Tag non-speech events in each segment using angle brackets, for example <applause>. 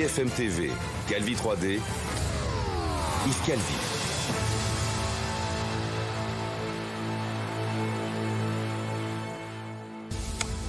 BFM TV, Calvi 3D, Yves Calvi.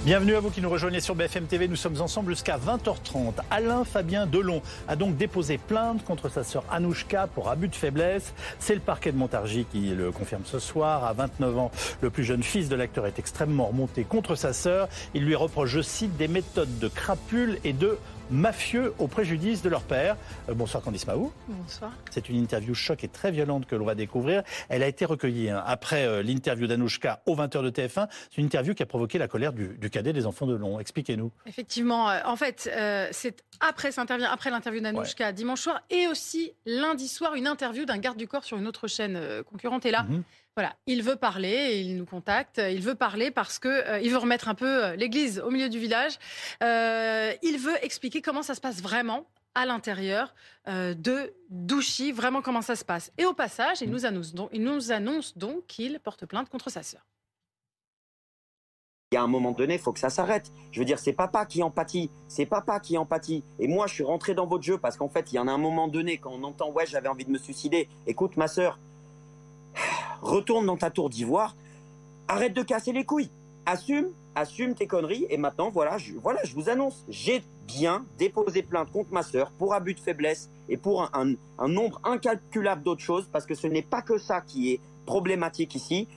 Bienvenue à vous qui nous rejoignez sur BFM TV. Nous sommes ensemble jusqu'à 20h30. Alain Fabien Delon a donc déposé plainte contre sa sœur Anouchka pour abus de faiblesse. C'est le parquet de Montargis qui le confirme ce soir. À 29 ans, le plus jeune fils de l'acteur est extrêmement remonté contre sa sœur. Il lui reproche, je cite, des méthodes de crapule et de mafieux au préjudice de leur père. Euh, bonsoir Candice Mahou. Bonsoir. C'est une interview choc et très violente que l'on va découvrir. Elle a été recueillie hein, après euh, l'interview d'Anouchka au 20h de TF1. C'est une interview qui a provoqué la colère du, cadet des enfants de Long. Expliquez-nous. Effectivement, euh, en fait, c'est après, après l'interview d'Anouchka dimanche soir et aussi lundi soir une interview d'un garde du corps sur une autre chaîne concurrente. Et là, mhm. Voilà, il veut parler, il nous contacte, il veut parler parce que euh, il veut remettre un peu euh, l'église au milieu du village. Euh, il veut expliquer comment ça se passe vraiment à l'intérieur de Douchy, vraiment comment ça se passe. Et au passage, il nous annonce donc, il nous annonce donc qu'il porte plainte contre sa sœur. Il y a un moment donné, il faut que ça s'arrête. Je veux dire, c'est papa qui empathie. C'est papa qui empathie. Et moi, je suis rentré dans votre jeu parce qu'en fait, il y en a un moment donné, quand on entend, ouais, j'avais envie de me suicider. Écoute, ma sœur, retourne dans ta tour d'ivoire, arrête de casser les couilles, assume, assume tes conneries, et maintenant, voilà, je, voilà, je vous annonce, j'ai bien déposé plainte contre ma sœur pour abus de faiblesse et pour un, un nombre incalculable d'autres choses, parce que ce n'est pas que ça qui est problématique ici.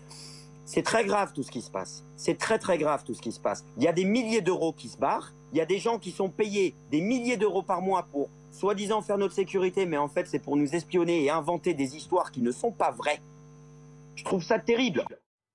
C'est très grave tout ce qui se passe. C'est très très grave tout ce qui se passe. Il y a des milliers d'euros qui se barrent. Il y a des gens qui sont payés des milliers d'euros par mois pour soi-disant faire notre sécurité, mais en fait c'est pour nous espionner et inventer des histoires qui ne sont pas vraies. Je trouve ça terrible.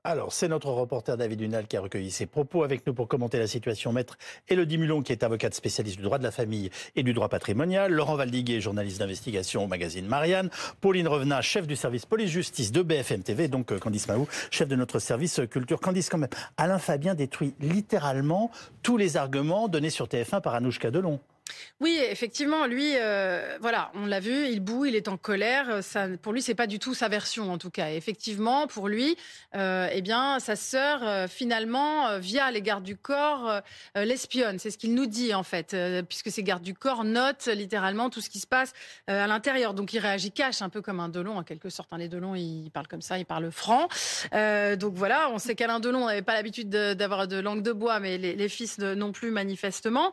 Alors, c'est notre reporter David Dunal qui a recueilli ses propos avec nous pour commenter la situation. Maître Elodie Mulon, qui est avocate spécialiste du droit de la famille et du droit patrimonial. Laurent Valdiguet, journaliste d'investigation au magazine Marianne. Pauline Revenat, chef du service police-justice de BFM TV. Donc, euh, Candice Mahou, chef de notre service culture. Candice, quand même, Alain Fabien détruit littéralement tous les arguments donnés sur TF1 par Anouchka Delon. Oui, effectivement, lui, euh, voilà, on l'a vu, il boue, il est en colère. Ça, pour lui, c'est pas du tout sa version, en tout cas. effectivement, pour lui, euh, eh bien, sa sœur, euh, finalement, via les gardes du corps, l'espionne. C'est ce qu'il nous dit, en fait, puisque ces gardes du corps notent littéralement tout ce qui se passe à l'intérieur. Donc, il réagit cash, un peu comme un Delon, en quelque sorte. Hein. Les Delon, ils parlent comme ça, ils parlent franc. donc voilà, on sait qu'Alain Delon n'avait pas l'habitude d'avoir de, langue de bois, mais les, les fils non plus, manifestement.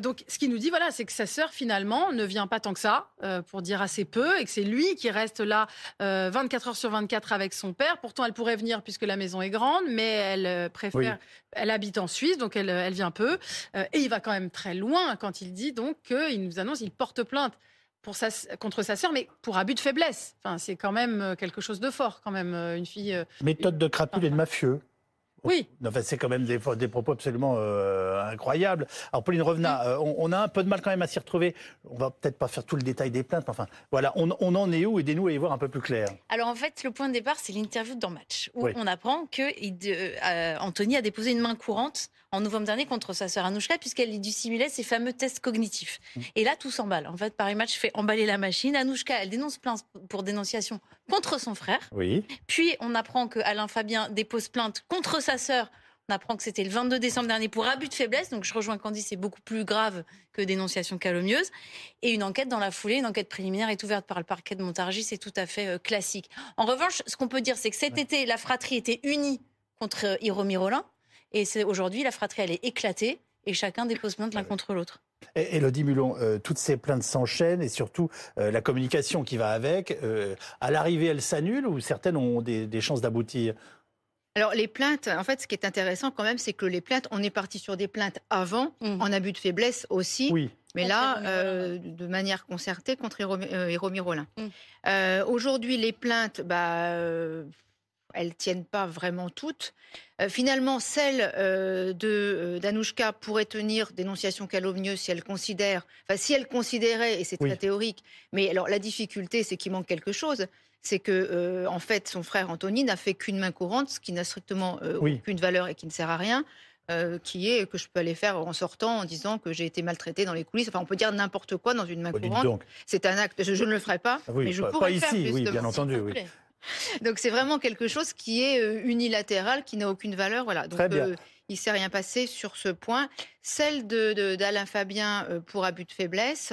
donc, ce qui nous dit, voilà, c'est que sa sœur, finalement, ne vient pas tant que ça, euh, pour dire assez peu, et que c'est lui qui reste là 24 euh, heures sur 24 avec son père. Pourtant, elle pourrait venir puisque la maison est grande, mais elle euh, préfère. Elle habite en Suisse, donc elle, elle vient peu. et il va quand même très loin quand il dit donc qu'il nous annonce qu'il porte plainte. Pour sa, contre sa sœur, mais pour abus de faiblesse. Enfin, c'est quand même quelque chose de fort, quand même, une fille. Méthode de crapule et de mafieux. Oui. c'est quand même des, propos absolument euh, incroyables. Alors, Pauline Revenat, euh, on, a un peu de mal quand même à s'y retrouver. On va peut-être pas faire tout le détail des plaintes, mais enfin, voilà, on, en est où? Aidez-nous à y voir un peu plus clair. Alors, en fait, le point de départ, c'est l'interview dans Match, où on apprend que euh, Anthony a déposé une main courante en novembre dernier contre sa sœur Anouchka, puisqu'elle lui dissimulait ses fameux tests cognitifs. Mm. Et là, tout s'emballe. En fait, Paris Match fait emballer la machine. Anouchka, elle dénonce plainte pour dénonciation contre son frère. Oui. Puis, on apprend que Alain Fabien dépose plainte contre sa sœur. On apprend que c'était le 22 décembre dernier pour abus de faiblesse. Donc, je rejoins Candice, c'est beaucoup plus grave que dénonciation calomnieuse. Et une enquête dans la foulée, une enquête préliminaire est ouverte par le parquet de Montargis. C'est tout à fait euh, classique. En revanche, ce qu'on peut dire, c'est que cet été, la fratrie était unie contre euh, Hiro Et aujourd'hui, la fratrie, elle est éclatée et chacun dépose plainte l'un contre l'autre. Elodie Mulon, euh, toutes ces plaintes s'enchaînent et surtout euh, la communication qui va avec. Euh, à l'arrivée, elles s'annulent ou certaines ont des, chances d'aboutir? Alors les plaintes, en fait, ce qui est intéressant quand même, c'est que les plaintes, on est parti sur des plaintes avant, mmh. en abus de faiblesse aussi. Oui. Mais là, de manière concertée contre Héro Mirolin. Mmh. Aujourd'hui, les plaintes, bah, elles tiennent pas vraiment toutes. Euh, finalement, celle euh, de euh, d'Anouchka pourrait tenir dénonciation calomnieuse si elle considère, enfin si elle considérait, et c'est très théorique. Mais alors la difficulté, c'est qu'il manque quelque chose. C'est que en fait, son frère Anthony n'a fait qu'une main courante, ce qui n'a strictement aucune valeur et qui ne sert à rien. qui est que je peux aller faire en sortant en disant que j'ai été maltraité dans les coulisses. Enfin, on peut dire n'importe quoi dans une main oh, courante. C'est un acte. Je, ne le ferai pas, ah mais je pas, pourrais pas ici, oui, bien entendu. Oui. Donc c'est vraiment quelque chose qui est euh, unilatéral, qui n'a aucune valeur. Voilà. Donc, Très bien. Euh, il ne s'est rien passé sur ce point. Celle d'Alain de, Fabien pour abus de faiblesse,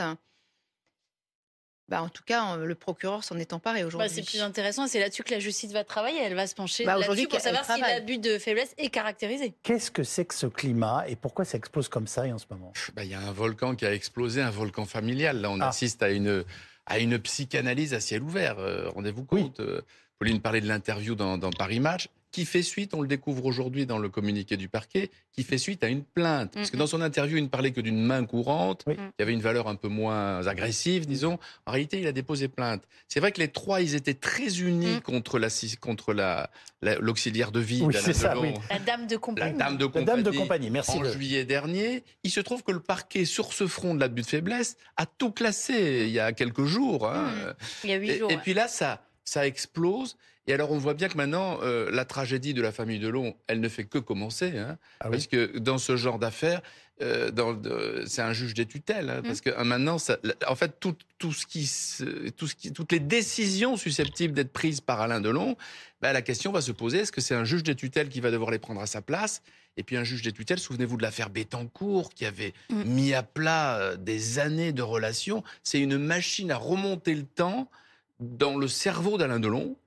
bah, en tout cas, le procureur s'en est emparé bah, aujourd'hui. c'est plus intéressant, c'est là-dessus que la justice va travailler. Elle va se pencher bah, là-dessus pour savoir si l'abus de faiblesse est caractérisé. Qu'est-ce que c'est que ce climat et pourquoi ça explose comme ça en ce moment? Il y a un volcan qui a explosé, un volcan familial. Là, on ah. assiste à une, à une psychanalyse à ciel ouvert. Euh, rendez-vous compte euh, Pauline parlait de l'interview dans, dans Paris Match qui fait suite, on le découvre aujourd'hui dans le communiqué du parquet, qui fait suite à une plainte. Parce que dans son interview, il ne parlait que d'une main courante, qui avait une valeur un peu moins agressive, disons. En réalité, il a déposé plainte. C'est vrai que les trois, ils étaient très unis mm. contre la contre la l'auxiliaire de vie oui, ça, La dame de compagnie. La dame de compagnie. La dame de compagnie, merci. En juillet dernier, il se trouve que le parquet, sur ce front de l'abus de faiblesse, a tout classé il y a quelques jours. Hein. Mm. Il y a huit jours. Et, puis là, ça, ça explose. Et alors, on voit bien que maintenant, euh, la tragédie de la famille Delon, elle ne fait que commencer. Hein, ah parce que dans ce genre d'affaires, euh, c'est un juge des tutelles. Hein, parce mmh. que euh, maintenant, ça, en fait, tout, tout, ce qui, tout ce qui, toutes les décisions susceptibles d'être prises par Alain Delon, bah, la question va se poser est-ce que c'est un juge des tutelles qui va devoir les prendre à sa place? Et puis un juge des tutelles, souvenez-vous de l'affaire Bettencourt qui avait mmh. mis à plat des années de relations. C'est une machine à remonter le temps dans le cerveau d'Alain Delon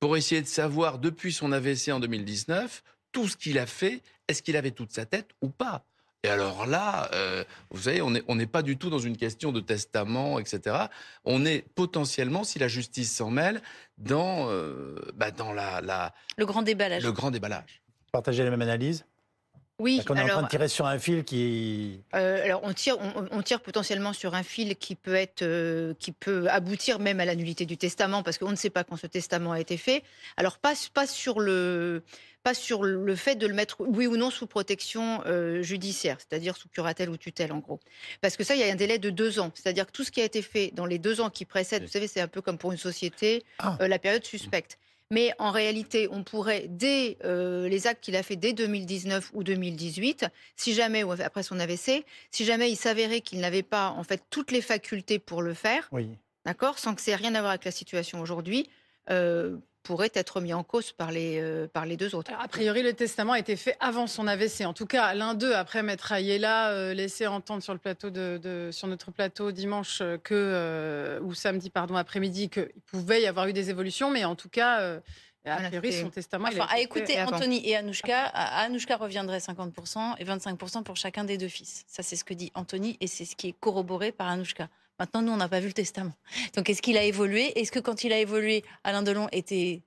pour essayer de savoir, depuis son AVC en 2019, tout ce qu'il a fait, est-ce qu'il avait toute sa tête ou pas? Et alors là, euh, vous savez, on n'est on pas du tout dans une question de testament, etc. On est potentiellement, si la justice s'en mêle, dans, euh, bah dans la, la, le grand déballage. Le grand déballage. Partagez la même analyse? Oui, on est en train de tirer sur un fil qui. Euh, alors on tire, on, tire potentiellement sur un fil qui peut être, euh, qui peut aboutir même à la nullité du testament parce qu'on ne sait pas quand ce testament a été fait. Alors pas, pas sur le, pas sur le fait de le mettre oui ou non sous protection euh, judiciaire, c'est-à-dire sous curatelle ou tutelle en gros. Parce que ça, il y a un délai de deux ans. C'est-à-dire que tout ce qui a été fait dans les deux ans qui précèdent, vous savez, c'est un peu comme pour une société, ah. la période suspecte. Mais en réalité, on pourrait, dès euh, les actes qu'il a fait dès 2019 ou 2018, si jamais, ou après son AVC, si jamais il s'avérait qu'il n'avait pas en fait toutes les facultés pour le faire, oui. d'accord, sans que ait rien à voir avec la situation aujourd'hui, euh, pourrait être mis en cause par les, euh, par les deux autres. a priori, le testament a été fait avant son AVC. En tout cas, l'un d'eux, après Maître Ayela, euh, laissé entendre sur, le plateau de, sur notre plateau dimanche euh, que, ou samedi pardon, après-midi qu'il pouvait y avoir eu des évolutions, mais en tout cas... A priori, son testament. Enfin, à écouter Anthony et Anouchka, Anouchka reviendrait 50% et 25% pour chacun des deux fils. Ça, c'est ce que dit Anthony et c'est ce qui est corroboré par Anouchka. Maintenant, nous, on n'a pas vu le testament. Donc, est-ce qu'il a évolué? Est-ce que quand il a évolué, Alain Delon était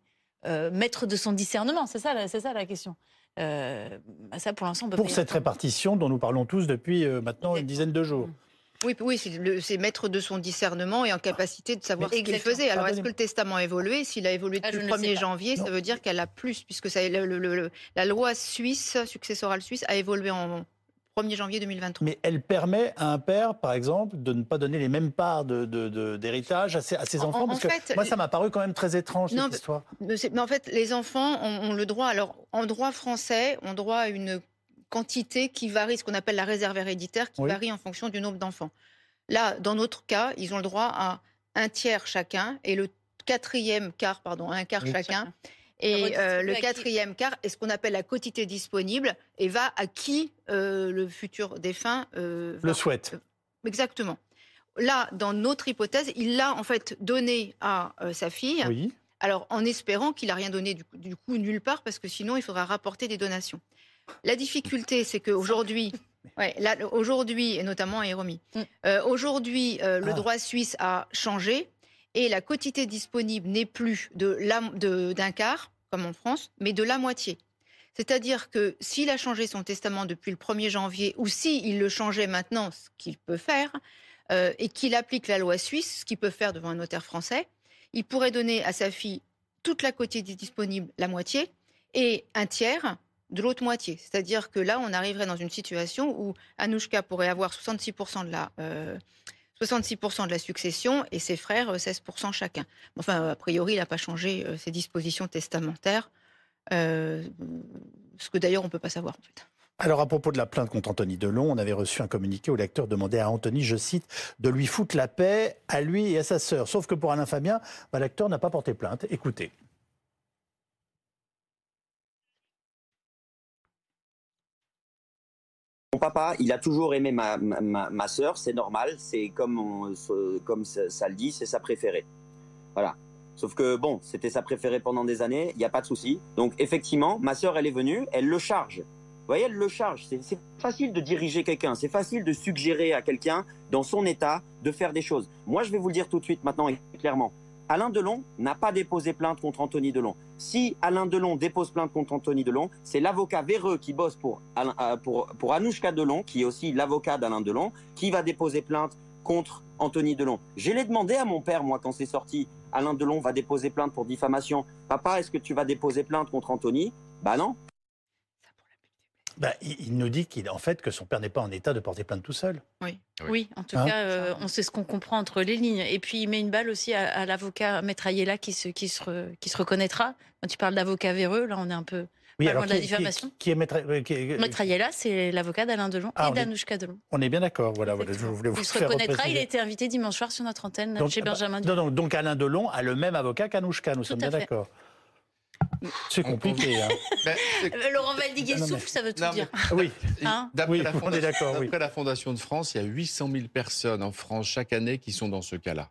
euh, maître de son discernement? C'est ça, c'est ça la question. Euh, ça, pour l'instant, Pour cette répartition dont nous parlons tous depuis euh, maintenant une dizaine de jours. Oui, oui c'est maître de son discernement et en capacité de savoir ce qu'il faisait. Alors, est-ce que le testament a évolué? S'il a évolué ah, depuis le 1er janvier, ça veut dire qu'elle a plus, puisque ça, la loi suisse, successorale suisse, a évolué en 1er janvier 2023. Mais elle permet à un père, par exemple, de ne pas donner les mêmes parts d'héritage de, de, à, ses, enfants Parce que moi, ça m'a paru quand même très étrange, cette histoire. Mais en fait, les enfants ont, le droit. Alors, en droit français, ont droit à une quantité qui varie, ce qu'on appelle la réserve héréditaire, qui varie en fonction du nombre d'enfants. Là, dans notre cas, ils ont le droit à un tiers chacun et le quatrième quart, pardon, un quart chacun. Et euh, le quatrième quart est ce qu'on appelle la quotité disponible et va à qui euh, le futur défunt euh, le souhaite. exactement. Là, dans notre hypothèse, il l'a en fait donné à sa fille. Oui. Alors, en espérant qu'il n'a rien donné du coup, nulle part, parce que sinon, il faudra rapporter des donations. La difficulté, c'est qu'aujourd'hui, <laughs> Ouais, aujourd'hui, et notamment à Héromy, mm. aujourd'hui, le ah. droit suisse a changé et la quotité disponible n'est plus d'un quart, comme en France, mais de la moitié. C'est-à-dire que s'il a changé son testament depuis le 1er janvier, ou s'il le changeait maintenant, ce qu'il peut faire, euh, et qu'il applique la loi suisse, ce qu'il peut faire devant un notaire français, il pourrait donner à sa fille toute la quotité disponible, la moitié, et un tiers de l'autre moitié. C'est-à-dire que là, on arriverait dans une situation où Anouchka pourrait avoir 66% de la, euh, 66% de la succession et ses frères 16% euh, chacun. Enfin, a priori, il n'a pas changé euh, ses dispositions testamentaires, euh, ce que d'ailleurs on ne peut pas savoir en fait. Alors à propos de la plainte contre Anthony Delon, on avait reçu un communiqué où l'acteur demandait à Anthony, je cite, de lui foutre la paix à lui et à sa sœur. Sauf que pour Alain Fabien, bah, l'acteur n'a pas porté plainte. Écoutez. Papa, il a toujours aimé ma, ma, ma soeur, c'est normal, c'est comme, comme ça, le dit, c'est sa préférée. Voilà. Sauf que bon, c'était sa préférée pendant des années, il n'y a pas de souci. Donc effectivement, ma soeur, elle est venue, elle le charge. Vous voyez, elle le charge. C'est facile de diriger quelqu'un, c'est facile de suggérer à quelqu'un, dans son état, de faire des choses. Moi, je vais vous le dire tout de suite maintenant et clairement. Alain Delon n'a pas déposé plainte contre Anthony Delon. Si Alain Delon dépose plainte contre Anthony Delon, c'est l'avocat véreux qui bosse pour, euh, pour Anouchka Delon, qui est aussi l'avocat d'Alain Delon, qui va déposer plainte contre Anthony Delon. Je l'ai demandé à mon père, moi, quand c'est sorti, Alain Delon va déposer plainte pour diffamation. Papa, est-ce que tu vas déposer plainte contre Anthony? Bah non. Bah, il, nous dit qu'en fait que son père n'est pas en état de porter plainte tout seul. Oui, oui. en tout hein cas, euh, on sait ce qu'on comprend entre les lignes. Et puis il met une balle aussi à, l'avocat Maître Ayela qui se, qui, se, qui se reconnaîtra. Quand tu parles d'avocat véreux, là on est un peu oui, alors, de la diffamation. Qui, est Maître, Maître Ayela c'est l'avocat d'Alain Delon ah, et d'Anouchka Delon. On est bien d'accord. Voilà, voilà, je voulais vous il se reconnaîtra. Il a été invité dimanche soir sur notre antenne chez bah, Benjamin. Non, donc Alain Delon a le même avocat qu'Anouchka. Nous sommes bien d'accord. C'est compliqué. Hein. <laughs> Ben, euh, Laurent Valdiguier souffle, ça veut tout dire. Oui. <laughs> Hein D'après la, la, Fondation de France, il y a 800 000 personnes en France chaque année qui sont dans ce cas-là.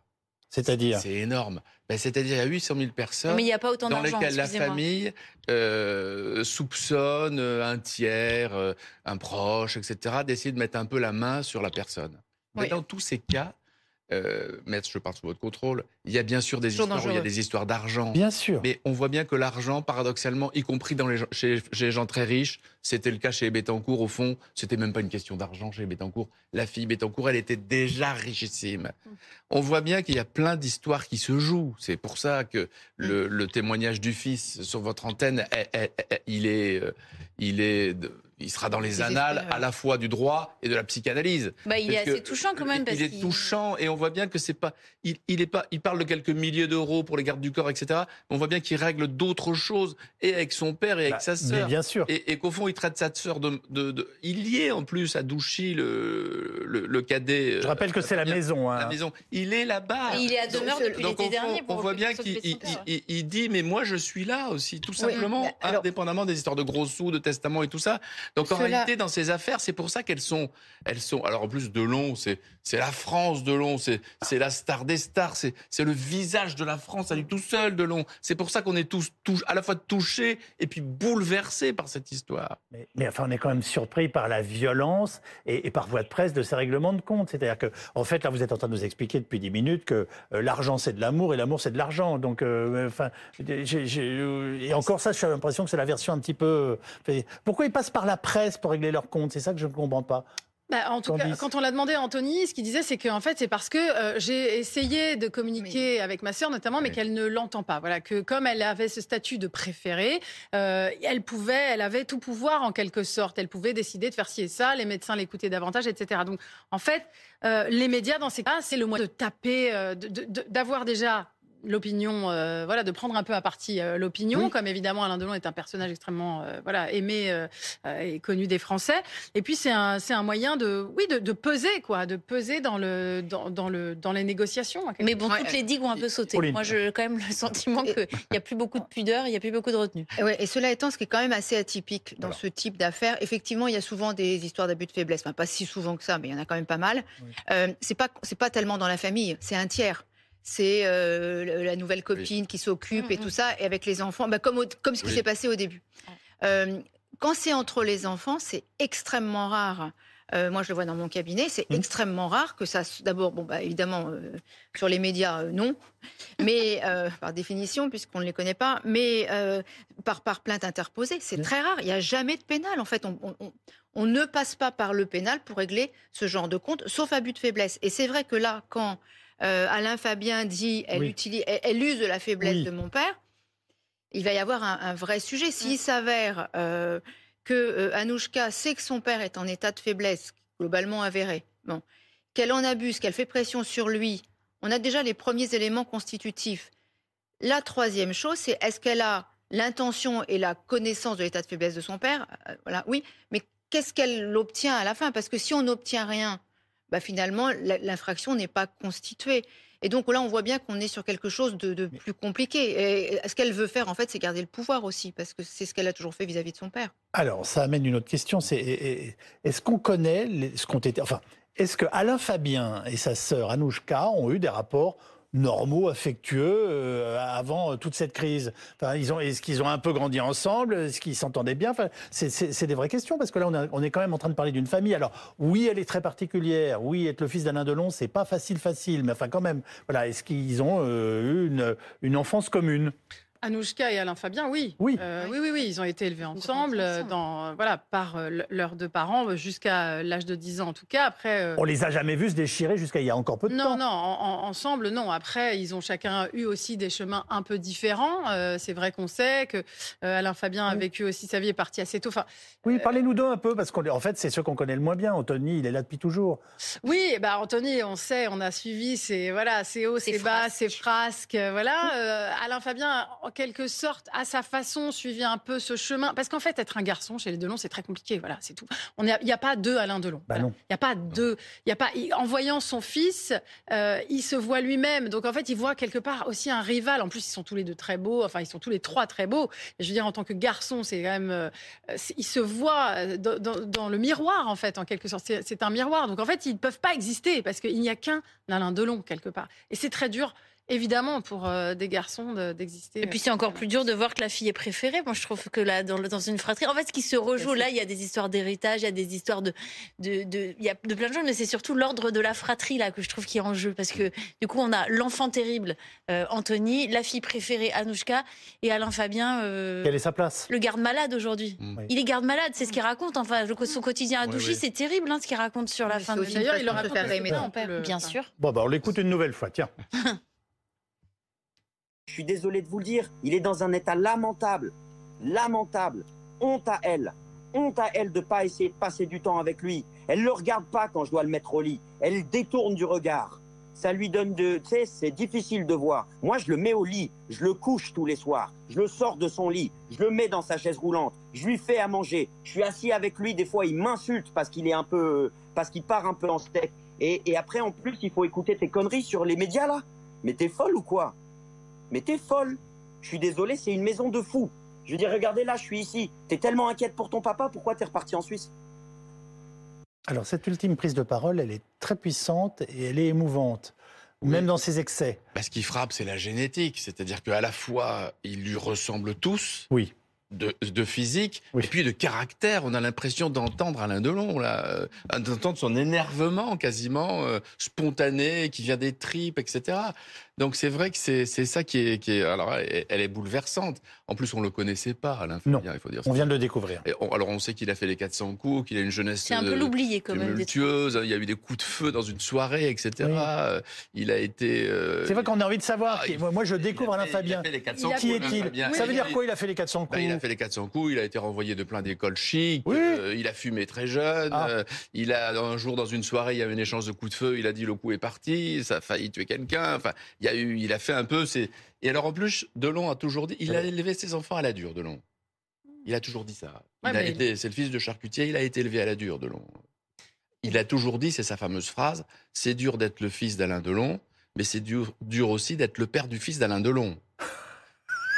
C'est-à-dire C'est énorme. Ben, C'est-à-dire il y a 800 000 personnes Mais il y a pas autant dans lesquelles la famille euh, soupçonne un tiers, euh, un proche, etc., d'essayer de mettre un peu la main sur la personne. Mais dans tous ces cas, euh, maître, je parle sous votre contrôle. Il y a bien sûr des histoires il y a des histoires d'argent. Bien sûr. Mais on voit bien que l'argent, paradoxalement, y compris dans les, chez, les gens très riches, c'était le cas chez Bettencourt, au fond, c'était même pas une question d'argent chez Bettencourt. La fille Bettencourt, elle était déjà richissime. Mm. On voit bien qu'il y a plein d'histoires qui se jouent. C'est pour ça que le, mm. témoignage du fils sur votre antenne, il est, euh, il est il sera dans les annales à la fois du droit et de la psychanalyse. Bah, il est assez touchant quand même. il est touchant et on voit bien que c'est pas. Il, il, est pas. Il parle de quelques milliers d'euros pour les gardes du corps, etc. On voit bien qu'il règle d'autres choses et avec son père et avec bah, sa sœur. bien sûr. Et, qu'au fond, il traite sa sœur de, de, Il y est en plus à Douchy le, le, cadet. Je rappelle que euh, c'est la maison. Hein. La maison. Il est là-bas. Il est à demeure depuis l'été dernier. on voit bien qu'il il, dit mais moi je suis là aussi, tout simplement, indépendamment des histoires de gros sous, de testaments et tout ça. Donc en réalité, dans ces affaires, c'est pour ça qu'elles sont, elles sont. Alors en plus, Delon, c'est c'est la France Delon, c'est c'est la star des stars, c'est c'est le visage de la France à lui tout seul Delon. C'est pour ça qu'on est tous, à la fois touchés et puis bouleversés par cette histoire. Mais, enfin, on est quand même surpris par la violence et, par voie de presse de ces règlements de compte. C'est-à-dire que, en fait, là, vous êtes en train de nous expliquer depuis 10 minutes que euh, l'argent c'est de l'amour et l'amour c'est de l'argent. Donc, euh, enfin, et encore ça, j'ai l'impression que c'est la version un petit peu. Euh, pourquoi ils passent par la presse pour régler leurs comptes C'est ça que je ne comprends pas. Bah, en tout cas, quand on l'a demandé à Anthony, ce qu'il disait, c'est qu'en fait, c'est parce que euh, j'ai essayé de communiquer avec ma sœur, notamment, mais qu'elle ne l'entend pas. Voilà, que comme elle avait ce statut de préférée, euh, elle pouvait, elle avait tout pouvoir en quelque sorte. Elle pouvait décider de faire ci et ça, les médecins l'écoutaient davantage, etc. Donc, en fait, euh, les médias, dans ces cas, c'est le moyen de taper, d'avoir déjà l'opinion, euh, voilà, de prendre un peu à partie euh, l'opinion, comme évidemment Alain Delon est un personnage extrêmement, euh, voilà, aimé et connu des Français. Et puis c'est un, c'est un moyen de, oui, de, peser quoi, de peser dans le, dans, le, dans les négociations. Mais bon, toutes les digues ont un peu sauté. Moi, j'ai quand même le sentiment qu'il n'y a plus beaucoup de pudeur, il n'y a plus beaucoup de retenue. Et, et cela étant, ce qui est quand même assez atypique dans ce type d'affaires, effectivement, il y a souvent des histoires d'abus de faiblesse, enfin, pas si souvent que ça, mais il y en a quand même pas mal. c'est pas, c'est pas tellement dans la famille, c'est un tiers c'est euh, la nouvelle copine qui s'occupe et mm, tout mm. ça, et avec les enfants, bah, comme, comme ce qui s'est passé au début. Euh, quand c'est entre les enfants, c'est extrêmement rare. Euh, moi, je le vois dans mon cabinet, c'est mm. extrêmement rare que ça. D'abord, bon, bah, évidemment, sur les médias, non, mais par définition, puisqu'on ne les connaît pas, mais par, par plainte interposée, c'est très rare. Il n'y a jamais de pénal. En fait, on, on, ne passe pas par le pénal pour régler ce genre de compte, sauf abus de faiblesse. Et c'est vrai que là, quand euh, Alain Fabien dit elle, utilise, elle, use de la faiblesse de mon père, il va y avoir un, vrai sujet. S'il s'avère euh, que euh, Anouchka sait que son père est en état de faiblesse, globalement avéré, bon, qu'elle en abuse, qu'elle fait pression sur lui, on a déjà les premiers éléments constitutifs. La troisième chose, c'est est-ce qu'elle a l'intention et la connaissance de l'état de faiblesse de son père? Voilà, oui, mais qu'est-ce qu'elle obtient à la fin? Parce que si on n'obtient rien, bah finalement, l'infraction n'est pas constituée. Et donc là, on voit bien qu'on est sur quelque chose de, plus compliqué. Et ce qu'elle veut faire, en fait, c'est garder le pouvoir aussi, parce que c'est ce qu'elle a toujours fait vis-à-vis de son père. Alors, ça amène une autre question. C'est est-ce qu'on connaît ce qu'ont été, enfin, est-ce que Alain Fabien et sa sœur Anouchka ont eu des rapports normaux, affectueux euh, avant toute cette crise enfin, ils ont, Est-ce qu'ils ont un peu grandi ensemble? Est-ce qu'ils s'entendaient bien? Enfin, c'est, des vraies questions parce que là, on, est quand même en train de parler d'une famille. Alors, oui, elle est très particulière. Oui, être le fils d'Alain Delon, c'est pas facile, facile. Mais enfin, quand même, voilà, est-ce qu'ils ont euh, eu une, une enfance commune? Anouchka et Alain Fabien, oui. Oui. Euh, oui, oui, oui, ils ont été élevés ensemble, euh, dans, euh, voilà, par leurs deux parents jusqu'à l'âge de 10 ans en tout cas. Après, On les a jamais vus se déchirer jusqu'à il y a encore peu de non, temps. Non, non, ensemble, non. Après, ils ont chacun eu aussi des chemins un peu différents. c'est vrai qu'on sait que Alain Fabien a vécu aussi sa vie, est parti assez tôt. Enfin, oui, parlez-nous d'eux un peu, parce qu'en fait, c'est ceux qu'on connaît le moins bien. Anthony, il est là depuis toujours. Oui, bah Anthony, on sait, on a suivi ses, voilà, ses hauts, ses bas, ses frasques. Voilà. Alain Fabien, en quelque sorte, à sa façon, suivi un peu ce chemin. Parce qu'en fait, être un garçon chez les Delon, c'est très compliqué. Voilà, c'est tout. Il n'y a, pas deux Alain Delon. Bah Il n'y a pas deux. Il y a pas. En voyant son fils, euh, il se voit lui-même. Donc en fait, il voit quelque part aussi un rival. En plus, ils sont tous les deux très beaux. Enfin, ils sont tous les trois très beaux. je veux dire, en tant que garçon, c'est quand même. Euh, il se voit euh, dans, le miroir, en fait, en quelque sorte. C'est un miroir. Donc en fait, ils ne peuvent pas exister parce qu'il n'y a qu'un Alain Delon quelque part. Et c'est très dur évidemment pour euh, des garçons d'exister. et puis c'est encore plus dur de voir que la fille est préférée. Moi, je trouve que là, dans, dans une fratrie, en fait, ce qui se rejoue là, il y a des histoires d'héritage, il y a des histoires de, de, de, il y a de plein de choses, mais c'est surtout l'ordre de la fratrie là que je trouve qui est en jeu, parce que du coup, on a l'enfant terrible euh, Anthony, la fille préférée Anouchka et Alain Fabien. Euh, Quelle est sa place? Le garde-malade aujourd'hui. Mm. Il est garde-malade, c'est ce qu'il raconte. Enfin, son quotidien à Douchy, c'est terrible, hein, ce qu'il raconte sur la fin de vie. D'ailleurs, il leur a fait bien sûr. Bon, bah, on l'écoute une nouvelle fois. Tiens. <laughs> Je suis désolé de vous le dire, il est dans un état lamentable. Lamentable. Honte à elle. Honte à elle de ne pas essayer de passer du temps avec lui. Elle ne le regarde pas quand je dois le mettre au lit. Elle détourne du regard. Ça lui donne de... Tu sais, c'est difficile de voir. Moi, je le mets au lit. Je le couche tous les soirs. Je le sors de son lit. Je le mets dans sa chaise roulante. Je lui fais à manger. Je suis assis avec lui. Des fois, il m'insulte parce qu'il est un peu... Parce qu'il part un peu en steak. Et, et après, en plus, il faut écouter tes conneries sur les médias, là. Mais t'es folle ou quoi? Mais t'es folle. Je suis désolé, c'est une maison de fous. Je veux dire, regardez là, je suis ici. T'es tellement inquiète pour ton papa, pourquoi t'es reparti en Suisse? Alors, cette ultime prise de parole, elle est très puissante et elle est émouvante. Même dans ses excès. ce qui frappe, c'est la génétique. C'est-à-dire qu'à la fois, ils lui ressemblent tous. Oui de, physique et puis de caractère. On a l'impression d'entendre Alain Delon, là, euh, d'entendre son énervement quasiment euh, spontané qui vient des tripes, etc. Donc c'est vrai que c'est ça qui est, qui est, alors elle, est bouleversante. En plus, on le connaissait pas, Alain non, il faut dire. On vient de le découvrir. alors on sait qu'il a fait les 400 coups, qu'il a une jeunesse. C'est un peu l'oublié quand même. Multueuse. Il y a eu des coups de feu dans une soirée, etc. Il a été. Euh, c'est vrai qu'on a envie de savoir. Ah, moi, je découvre Alain Fabien. Qui est-il Ça veut dire quoi Il a fait les 400 coups bah, fait les 400 coups, il a été renvoyé de plein d'écoles chics, euh, il a fumé très jeune, ah. euh, il a un jour dans une soirée, il y a eu une échange de coups de feu, il a dit le coup est parti, ça a failli tuer quelqu'un. Enfin, il a eu, il a fait un peu. Et alors en plus, Delon a toujours dit, il a élevé ses enfants à la dure, Delon. Il a toujours dit ça. c'est le fils de charcutier, il a été élevé à la dure, Delon. Il a toujours dit, c'est sa fameuse phrase, c'est dur d'être le fils d'Alain Delon, mais c'est dur, dur aussi d'être le père du fils d'Alain Delon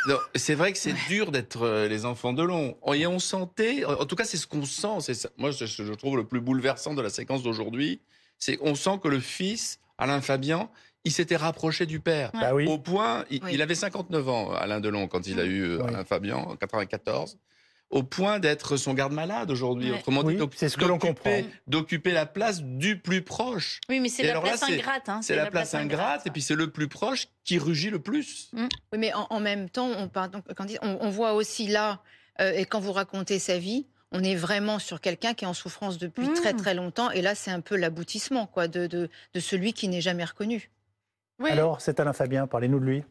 <laughs> c'est vrai que c'est dur d'être euh, les enfants de long. Et on sentait, en tout cas, c'est ce qu'on sent. C'est moi, je, je, trouve le plus bouleversant de la séquence d'aujourd'hui, c'est qu'on sent que le fils, Alain Fabian, il s'était rapproché du père. Bah oui. Au point, il, avait 59 ans, Alain Delon, quand il a eu euh, Alain Fabian, en 94 au point d'être son garde-malade aujourd'hui. Autrement dit, c'est ce que l'on comprend. D'occuper la place du plus proche. Oui, mais c'est la, place ingrate. Hein, c'est la, place ingrate, et puis c'est le plus proche qui rugit le plus. Mm. Oui, mais en, même temps, on, quand on, voit aussi là, euh, et quand vous racontez sa vie, on est vraiment sur quelqu'un qui est en souffrance depuis mm. très très longtemps. Et là, c'est un peu l'aboutissement quoi, de, de, celui qui n'est jamais reconnu. Alors, c'est Alain Fabien, parlez-nous de lui.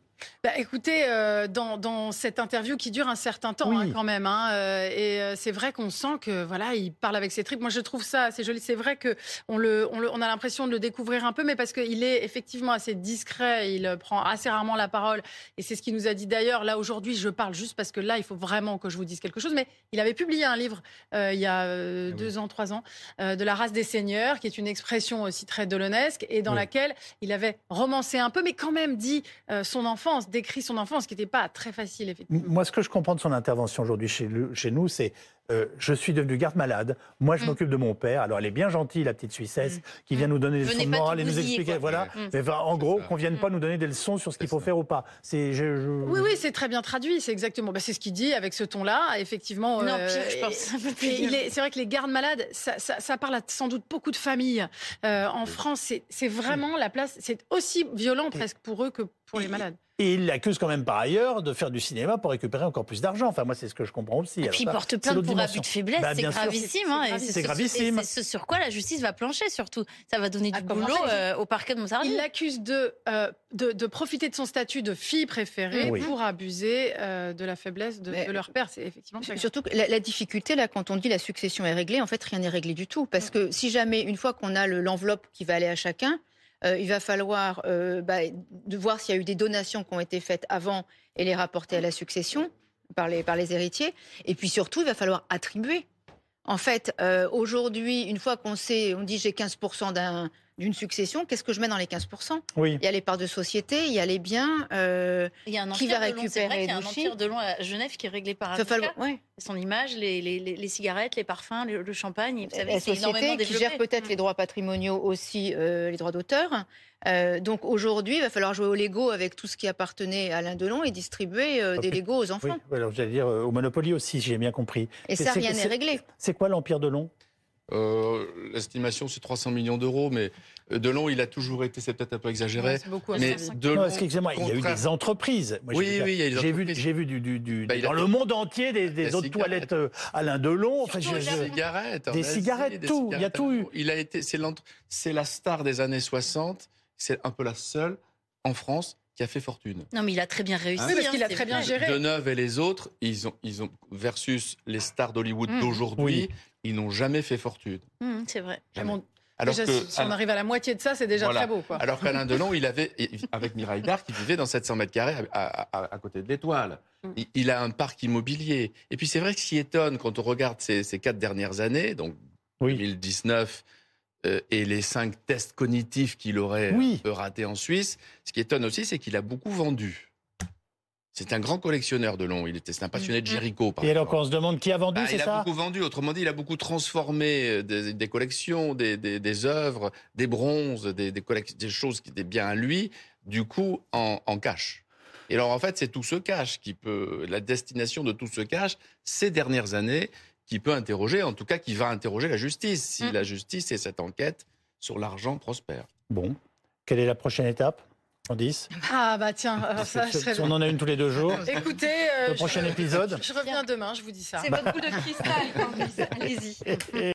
Bah, écoutez, euh, dans, dans, cette interview qui dure un certain temps hein, quand même, hein, euh, et euh, c'est vrai qu'on sent que voilà, il parle avec ses tripes. Moi, je trouve ça assez joli. C'est vrai que on le, on, le, on a l'impression de le découvrir un peu, mais parce qu'il est effectivement assez discret, il prend assez rarement la parole, et c'est ce qu'il nous a dit d'ailleurs. Là aujourd'hui, je parle juste parce que là, il faut vraiment que je vous dise quelque chose. Mais il avait publié un livre il y a ah deux ans, trois ans, de la race des seigneurs, qui est une expression aussi très dolonesque, et dans laquelle il avait romancé un peu, mais quand même dit son décrit son enfance, qui n'était pas très facile, effectivement. Moi, ce que je comprends de son intervention aujourd'hui chez nous, c'est euh, je suis devenu garde-malade. Moi, je mm. m'occupe de mon père. Alors, elle est bien gentille, la petite Suissesse, mm. qui vient nous donner des leçons de morale et nous expliquer. Voilà. Mais, en gros, qu'on vienne pas nous donner des leçons sur ce qu'il faut faire ou pas. C'est, Oui, oui, c'est très bien traduit. C'est exactement. Bah, c'est ce qu'il dit avec ce ton-là. Effectivement. Non, pire, je pense. C'est vrai que les gardes-malades, ça, ça, parle à sans doute beaucoup de familles. Euh, en France, c'est vraiment la place. C'est aussi violent presque pour eux que pour les malades. Et il l'accuse quand même par ailleurs de faire du cinéma pour récupérer encore plus d'argent. Enfin, moi, c'est ce que je comprends aussi. Et puis il porte plainte pour abus de faiblesse, bah, c'est gravissime. Hein, c'est gravissime. C'est sur quoi la justice va plancher surtout. Ça va donner du boulot euh, au parquet de Montsardin. Il l'accuse de, euh, de, de, profiter de son statut de fille préférée pour abuser euh, de la faiblesse de, leur père. C'est effectivement surtout la, la, difficulté là, quand on dit la succession est réglée, en fait, rien n'est réglé du tout. Parce que si jamais une fois qu'on a l'enveloppe qui va aller à chacun, euh, il va falloir euh, bah, de voir s'il y a eu des donations qui ont été faites avant et les rapporter à la succession par les, par les héritiers. Et puis surtout, il va falloir attribuer. En fait, euh, aujourd'hui, une fois qu'on sait, on dit j'ai 15% d'un d'une succession, qu'est-ce que je mets dans les 15% oui. Il y a les parts de société, il y a les biens. Euh, il y a un qui va récupérer Il y a un empire de long à Genève qui est réglé par un falloir... Son image, les, les, les, cigarettes, les parfums, le, champagne. Vous savez, la société qui gère peut-être les droits patrimoniaux aussi, euh, les droits d'auteur. Euh, donc aujourd'hui, il va falloir jouer au Lego avec tout ce qui appartenait à Alain Delon et distribuer euh, des Lego aux enfants. Oui, alors j'allais dire au Monopoly aussi, j'ai bien compris. Et ça, rien n'est réglé. C'est quoi l'empire Delon euh, L'estimation, c'est 300 millions d'euros, mais Delon, il a toujours été, c'est peut-être un peu exagéré. beaucoup, mais Delon, excusez-moi, il y a eu des entreprises. oui, oui, il y a J'ai vu, j'ai vu du, du, du bah, dans le monde entier des, des autres toilettes euh, Alain Delon. Enfin, des cigarettes, des cigarettes, tout. Il y a tout eu. Il a été, c'est la star des années 60. C'est un peu la seule en France qui a fait fortune. Non, mais il a très bien réussi. oui, parce qu'il a très bien géré. Deneuve et les autres, ils ont, ils ont versus les stars d'Hollywood mmh. d'aujourd'hui, ils n'ont jamais fait fortune. Mmh, c'est vrai. Alors que, si on arrive à la moitié de ça, c'est déjà très beau. Quoi. Alors <laughs> qu'Alain Delon, il avait, avec Mireille Darc, il vivait dans 700 mètres carrés à, côté de l'Étoile. Mmh. Il, a un parc immobilier. Et puis c'est vrai que ce qui étonne quand on regarde ces, quatre dernières années, donc 2019 euh, et les cinq tests cognitifs qu'il aurait euh, ratés en Suisse, ce qui étonne aussi, c'est qu'il a beaucoup vendu. C'est un grand collectionneur de long. Il était un passionné de mm. Jericho. et alors, on se demande qui a vendu, bah, c'est ça Il a beaucoup vendu. Autrement dit, il a beaucoup transformé euh, des, collections, des, des, œuvres, des bronzes, des, des, choses qui étaient bien à lui, du coup, en, en cash. Et alors, en fait, c'est tout ce cash qui peut, la destination de tout ce cash, ces dernières années, qui peut interroger, en tout cas, qui va interroger la justice, si mm. la justice et cette enquête sur l'argent prospèrent. Bon. Quelle est la prochaine étape ah bah tiens, <laughs> ça, on en a une tous les deux jours. <laughs> Écoutez, euh, le prochain épisode. Je reviens demain, je vous dis ça. C'est votre boule de cristal, <laughs> Allez-y.